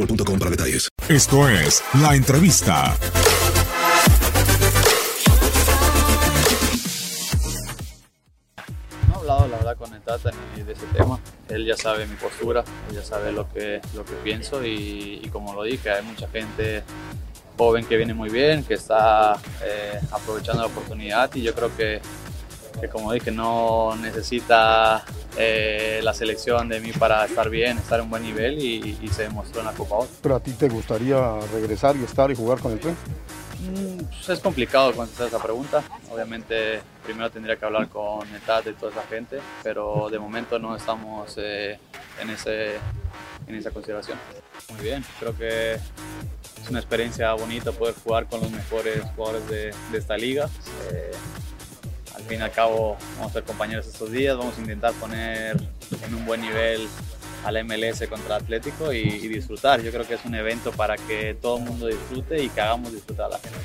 boostmobile.com para detalles. Esto es La Entrevista. No he hablado, la verdad, con el Tata ni de ese tema. Él ya sabe mi postura, él ya sabe lo que, lo que pienso y, y como lo dije, hay mucha gente joven que viene muy bien, que está eh, aprovechando la oportunidad y yo creo que, que como dije, no necesita eh, la selección de mí para estar bien, estar en un buen nivel y, y se demostró en la Copa Oro. ¿Pero a ti te gustaría regresar y estar y jugar con el tren? Mm, pues es complicado contestar esa pregunta. Obviamente, primero tendría que hablar con el TAT y toda esa gente, pero de momento no estamos eh, en, ese, en esa consideración. Muy bien, creo que es una experiencia bonita poder jugar con los mejores jugadores de, de esta liga. Eh, fin y al cabo, vamos a ser compañeros estos días, vamos a intentar poner en un buen nivel al MLS contra Atlético y, y, disfrutar. Yo creo que es un evento para que todo el mundo disfrute y que hagamos disfrutar a la gente.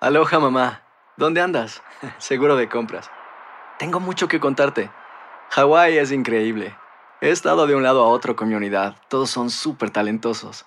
Aloha mamá. ¿Dónde andas? Seguro de compras. Tengo mucho que contarte. Hawái es increíble. He estado de un lado a otro con mi unidad. Todos son súper talentosos.